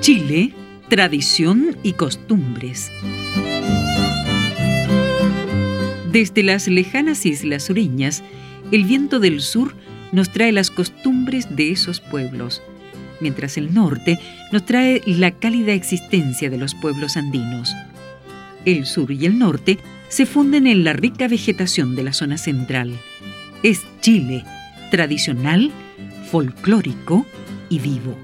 Chile, tradición y costumbres. Desde las lejanas islas sureñas, el viento del sur nos trae las costumbres de esos pueblos, mientras el norte nos trae la cálida existencia de los pueblos andinos. El sur y el norte se funden en la rica vegetación de la zona central. Es Chile, tradicional, folclórico y vivo.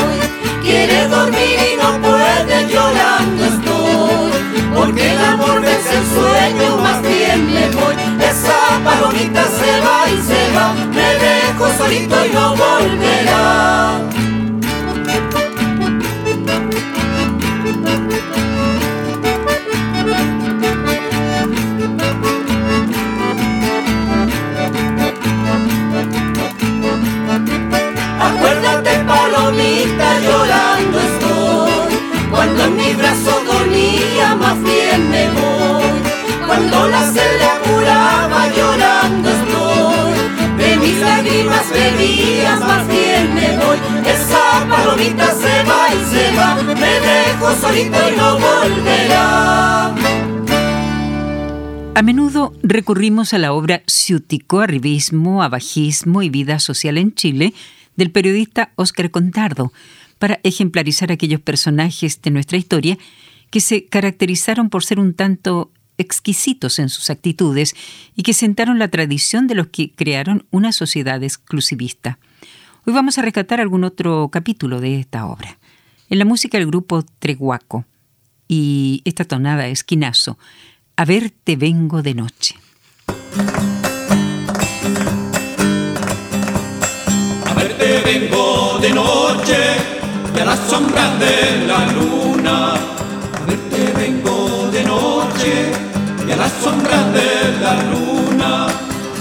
Palomita se va y se va, me dejo solito y no volverá. Recurrimos a la obra Ciútico, Arribismo, Abajismo y Vida Social en Chile del periodista Óscar Contardo para ejemplarizar aquellos personajes de nuestra historia que se caracterizaron por ser un tanto exquisitos en sus actitudes y que sentaron la tradición de los que crearon una sociedad exclusivista. Hoy vamos a rescatar algún otro capítulo de esta obra. En la música el grupo Treguaco y esta tonada esquinazo, A verte vengo de noche. Vengo de noche y a la sombra de la luna. A verte vengo de noche y a la sombra de la luna.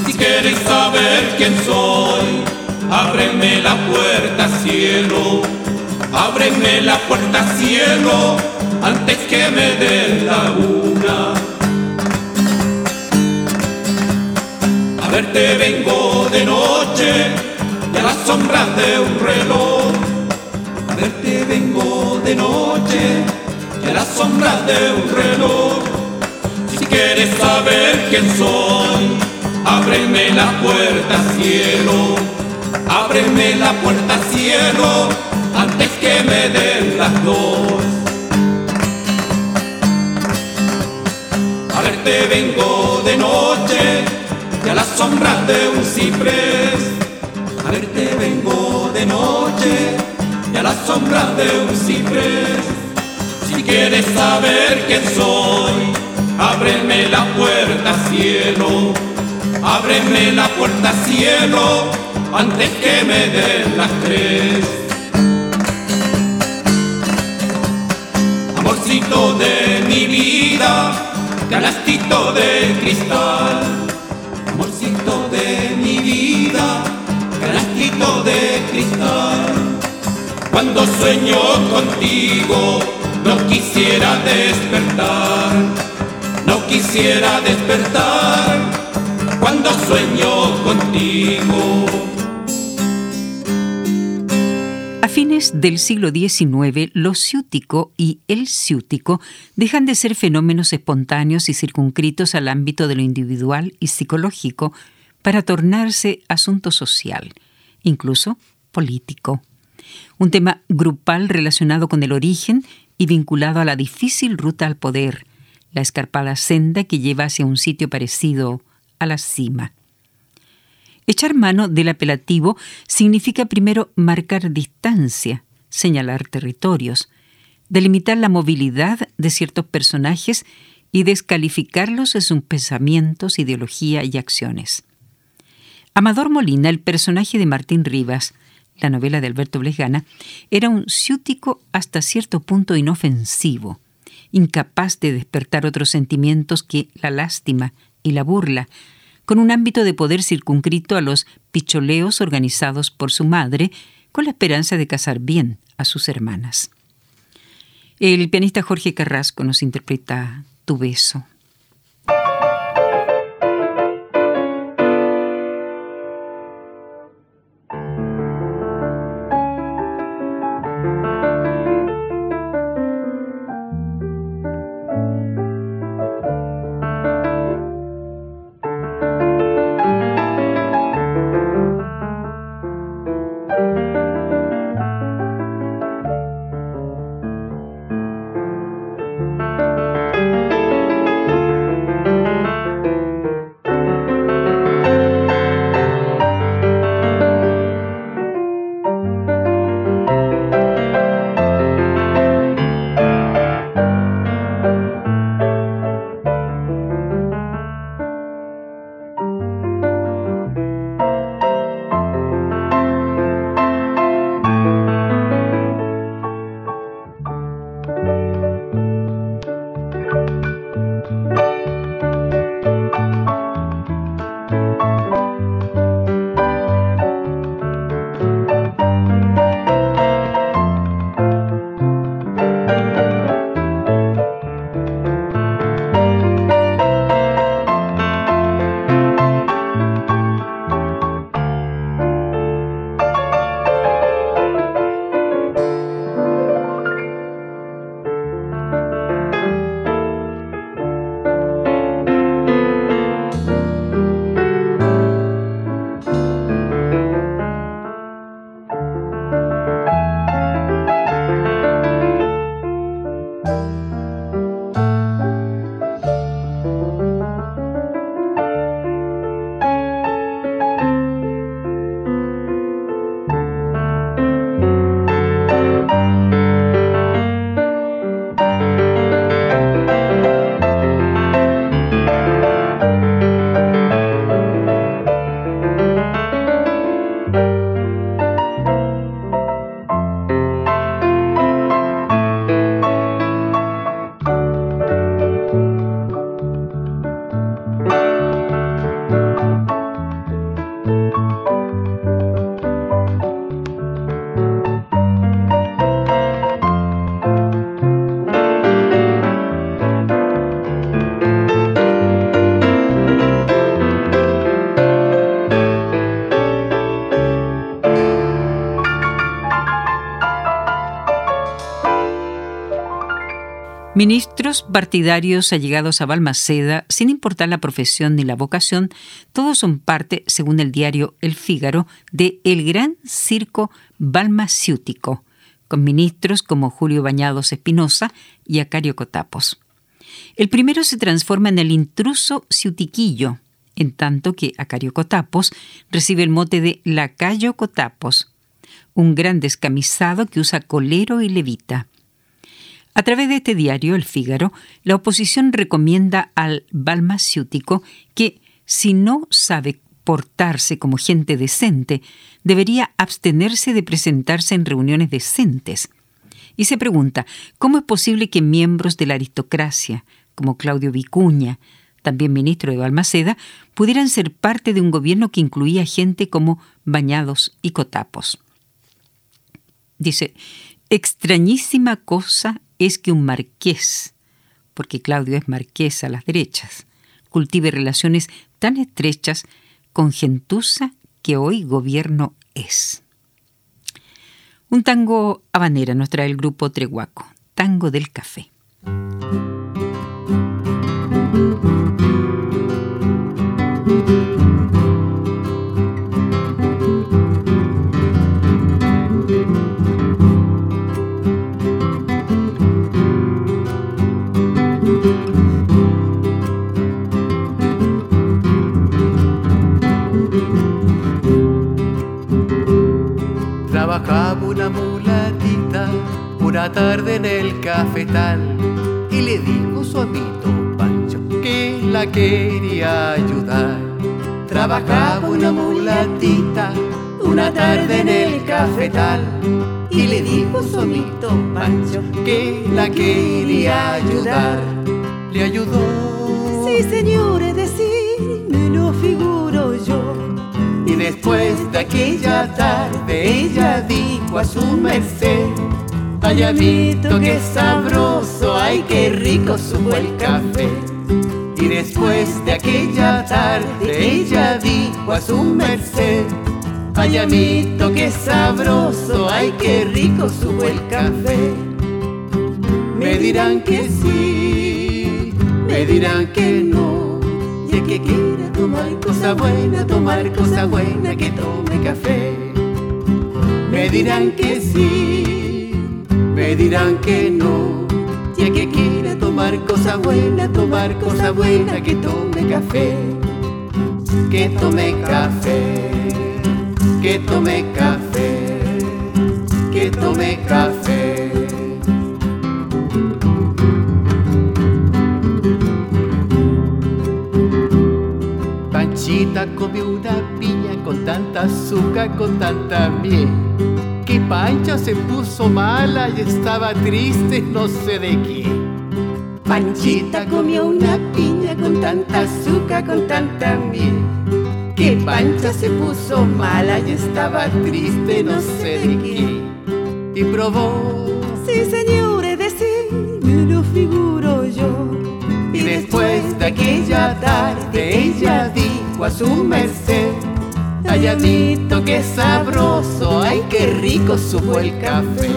Si quieres saber quién soy, ábreme la puerta cielo. Ábreme la puerta cielo antes que me dé la una. Verte vengo de noche y a la sombra de un reloj. A verte vengo de noche y a la sombra de un reloj. Si quieres saber quién soy, ábreme la puerta cielo, ábreme la puerta cielo antes que me den las dos. A verte vengo de noche y a la sombra de un ciprés. A verte vengo de noche y a la sombra de un ciprés. Si quieres saber quién soy, ábreme la puerta, cielo. Ábreme la puerta, cielo, antes que me den las tres. Amorcito de mi vida, canastito de cristal amorcito de mi vida, canastito de cristal. Cuando sueño contigo, no quisiera despertar, no quisiera despertar cuando sueño contigo. Del siglo XIX, lo ciútico y el ciútico dejan de ser fenómenos espontáneos y circunscritos al ámbito de lo individual y psicológico para tornarse asunto social, incluso político. Un tema grupal relacionado con el origen y vinculado a la difícil ruta al poder, la escarpada senda que lleva hacia un sitio parecido a la cima. Echar mano del apelativo significa primero marcar distancia, señalar territorios, delimitar la movilidad de ciertos personajes y descalificarlos en sus pensamientos, ideología y acciones. Amador Molina, el personaje de Martín Rivas, la novela de Alberto Blesgana, era un ciútico hasta cierto punto inofensivo, incapaz de despertar otros sentimientos que la lástima y la burla, con un ámbito de poder circunscrito a los picholeos organizados por su madre, con la esperanza de casar bien a sus hermanas. El pianista Jorge Carrasco nos interpreta Tu beso. Ministros partidarios allegados a Balmaceda, sin importar la profesión ni la vocación, todos son parte, según el diario El Fígaro, de el gran circo balmaciútico, con ministros como Julio Bañados Espinosa y Acario Cotapos. El primero se transforma en el intruso ciutiquillo, en tanto que Acario Cotapos recibe el mote de Lacayo Cotapos, un gran descamisado que usa colero y levita. A través de este diario, El Fígaro, la oposición recomienda al balmaciútico que, si no sabe portarse como gente decente, debería abstenerse de presentarse en reuniones decentes. Y se pregunta, ¿cómo es posible que miembros de la aristocracia, como Claudio Vicuña, también ministro de Balmaceda, pudieran ser parte de un gobierno que incluía gente como Bañados y Cotapos. Dice, extrañísima cosa es que un marqués, porque Claudio es marqués a las derechas, cultive relaciones tan estrechas con gentuza que hoy gobierno es. Un tango habanera nos trae el grupo Trehuaco, Tango del Café. Trabajaba una mulatita una tarde en el cafetal y le dijo su amito Pancho que la quería ayudar. Trabajaba una mulatita una tarde en el cafetal y le dijo su amito Pancho que la quería ayudar. Le ayudó. Sí, señores, decir, me lo figuro yo. Y después de aquella tarde ella dijo a su merced, ay amito, qué sabroso, ay qué rico supo el café. Y después de aquella tarde ella dijo a su merced, ay amito, qué sabroso, ay qué rico supo el café. Me dirán que sí, me dirán que no, el que quiera tomar cosa buena, tomar cosa buena, que tome café. Me dirán que sí, me dirán que no, y el que quiera tomar cosa buena, tomar cosa buena, que tome café. Que tome café, que tome café, que tome café. Panchita comió una piña con tanta azúcar, con tanta miel. Que Pancha se puso mala y estaba triste, no sé de qué. Panchita comió una piña con tanta azúcar, con tanta miel. Que Pancha se puso mala y estaba triste, no sé de qué. Y probó. Sí, señores, decir, me lo figuro yo. Y después de aquella tarde ella dijo a su merced, ay amito, qué sabroso, ay qué rico supo el café.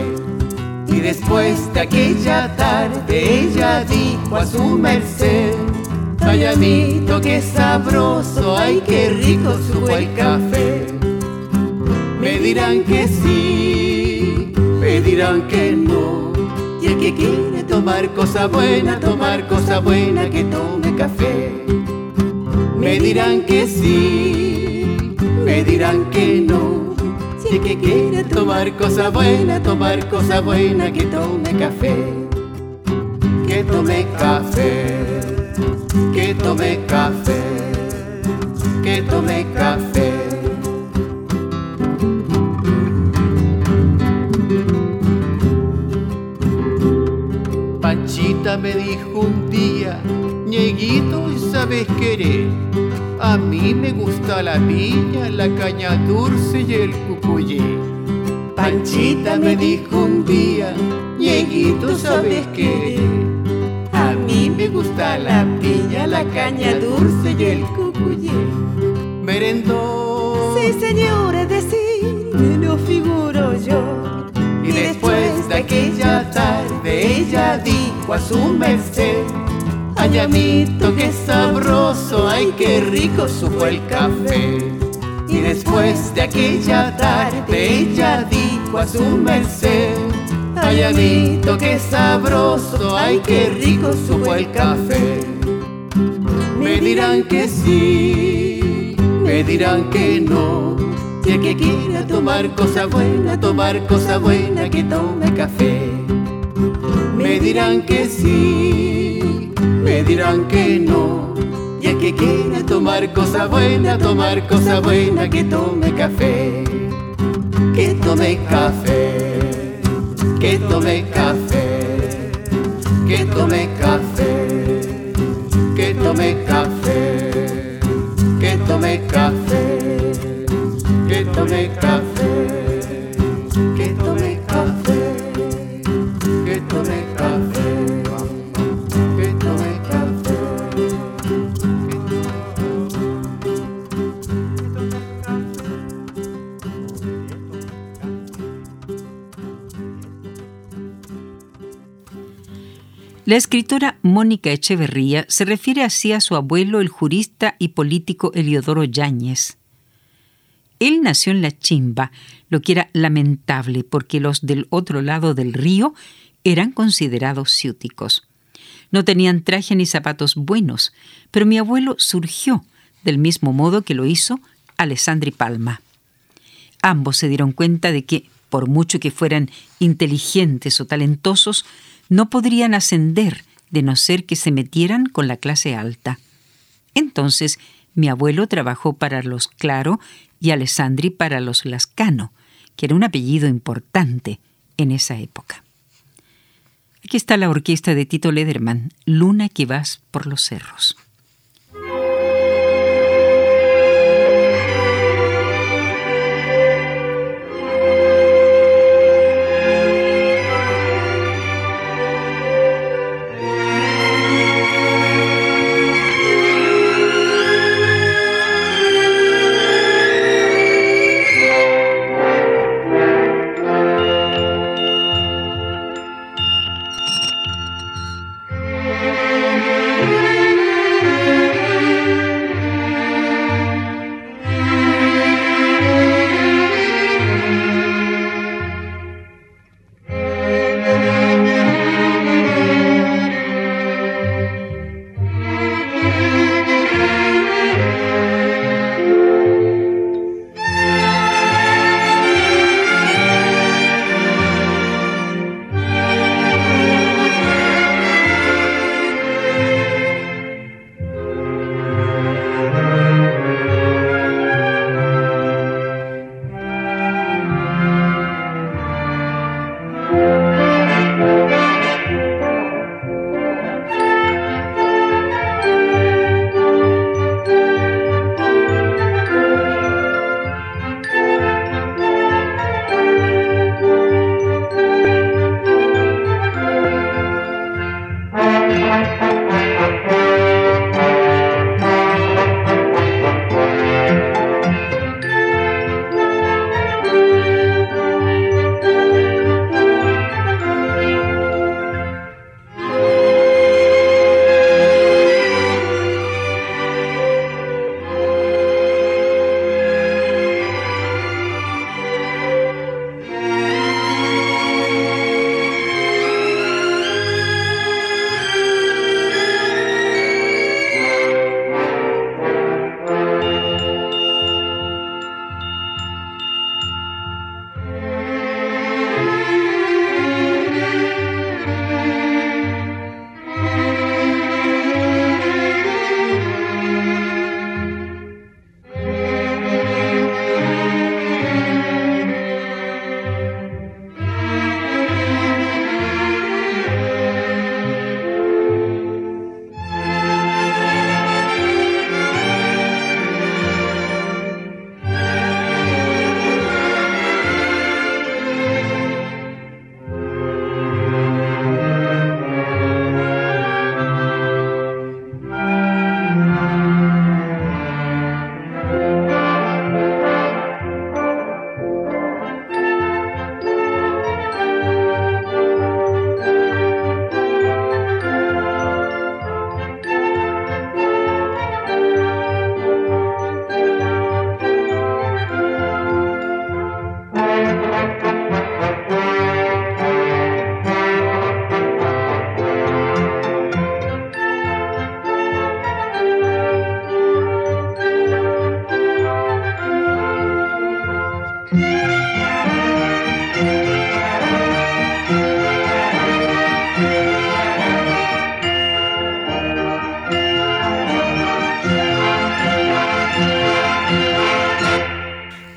Y después de aquella tarde ella dijo a su merced, ay amito, qué sabroso, ay qué rico supo el café. Me dirán que sí, me dirán que no. Y el que quiere tomar cosa buena, tomar cosa buena, que tome café. Me dirán que sí, me dirán que no. Si el que quiere tomar cosa buena, tomar cosa buena, que tome café. Que tome café, que tome café, que tome café. Me dijo un día, ñeguito, ¿sabes querer? A mí me gusta la piña, la caña dulce y el cucuyé. Panchita me dijo un día, ñeguito, ¿sabes querer? A mí me gusta la piña, la caña dulce y el cucuyé. Merendó. Sí, señores, decir, me lo dijo a su merced, ay amito, sabroso, ay qué rico supo el café. Y después de aquella tarde ella dijo a su merced, ay amito, sabroso, ay qué rico supo el café. Me dirán que sí, me dirán que no. Si el que quiera tomar cosa buena, tomar cosa buena, que tome café. Me dirán que sí, me dirán que no. Y el que quiera tomar cosa buena, tomar cosa buena, que tome café, que tome café, que tome café, que tome café, que tome café, que tome café, que tome café. La escritora Mónica Echeverría se refiere así a su abuelo, el jurista y político Eliodoro Yáñez. Él nació en la chimba, lo que era lamentable porque los del otro lado del río eran considerados ciúticos. No tenían traje ni zapatos buenos, pero mi abuelo surgió del mismo modo que lo hizo Alessandri Palma. Ambos se dieron cuenta de que, por mucho que fueran inteligentes o talentosos, no podrían ascender de no ser que se metieran con la clase alta. Entonces, mi abuelo trabajó para los Claro y Alessandri para los Lascano, que era un apellido importante en esa época. Aquí está la orquesta de Tito Lederman, Luna que vas por los cerros.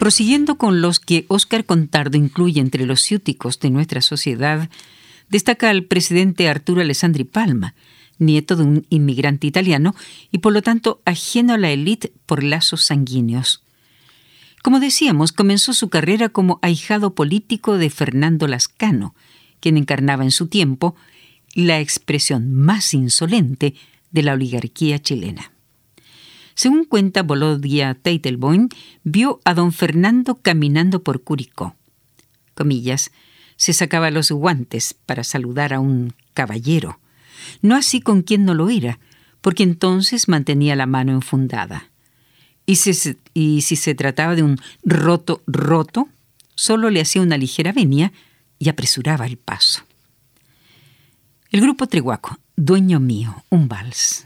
Prosiguiendo con los que Óscar Contardo incluye entre los ciúticos de nuestra sociedad, destaca al presidente Arturo Alessandri Palma, nieto de un inmigrante italiano y por lo tanto ajeno a la élite por lazos sanguíneos. Como decíamos, comenzó su carrera como ahijado político de Fernando Lascano, quien encarnaba en su tiempo la expresión más insolente de la oligarquía chilena. Según cuenta Bolodia Teitelboim, vio a don Fernando caminando por Curicó. Comillas, se sacaba los guantes para saludar a un caballero, no así con quien no lo era, porque entonces mantenía la mano enfundada. Y si, y si se trataba de un roto roto, solo le hacía una ligera venia y apresuraba el paso. El grupo Treguaco, Dueño Mío, un vals.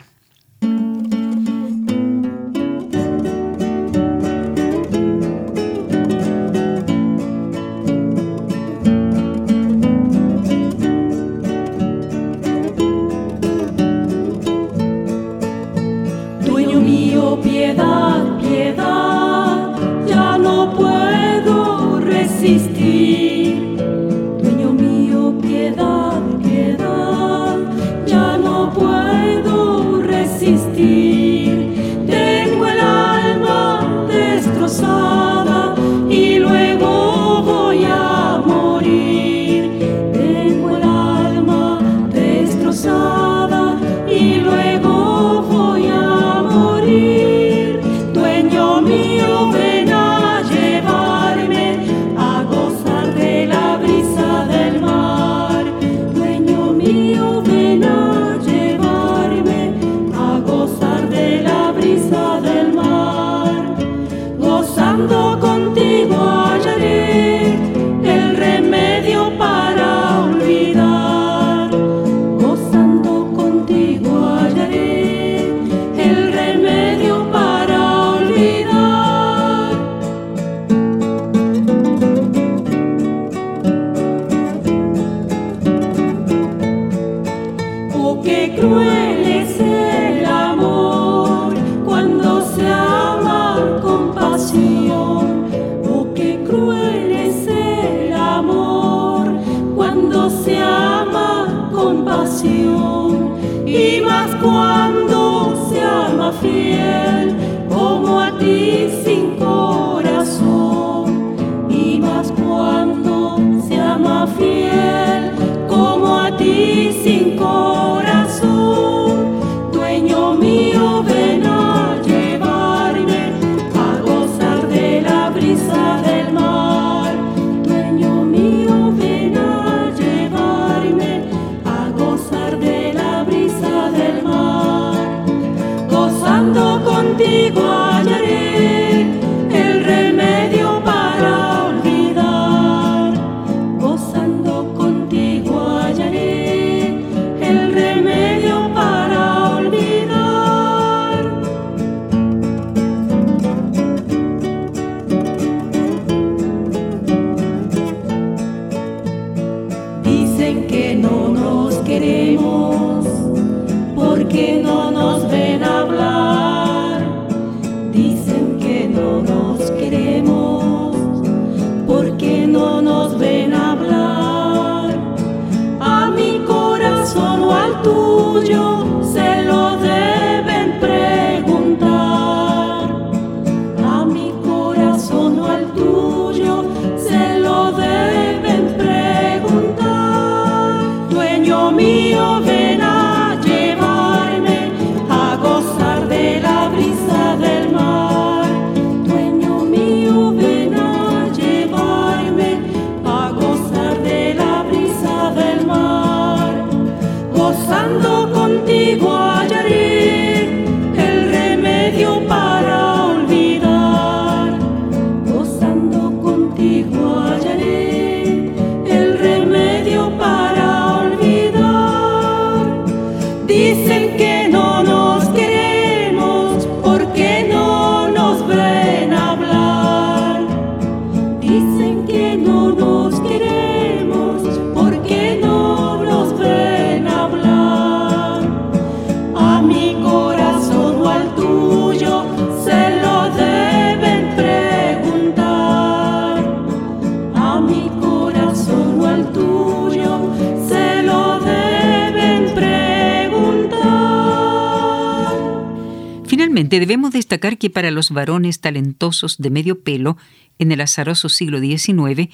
Debemos destacar que para los varones talentosos de medio pelo en el azaroso siglo XIX,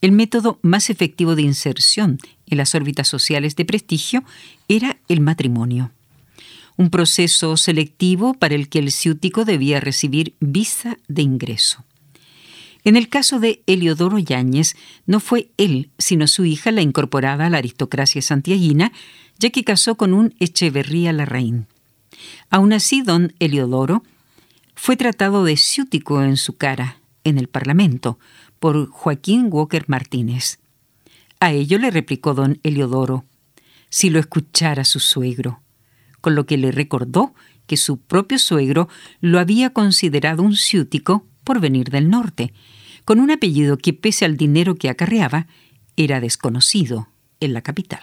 el método más efectivo de inserción en las órbitas sociales de prestigio era el matrimonio. Un proceso selectivo para el que el ciútico debía recibir visa de ingreso. En el caso de Eliodoro Yáñez, no fue él, sino su hija la incorporada a la aristocracia santiaguina, ya que casó con un Echeverría Larraín. Aún así, don Eliodoro fue tratado de ciútico en su cara, en el Parlamento, por Joaquín Walker Martínez. A ello le replicó don Eliodoro, si lo escuchara su suegro, con lo que le recordó que su propio suegro lo había considerado un ciútico por venir del norte, con un apellido que pese al dinero que acarreaba, era desconocido en la capital.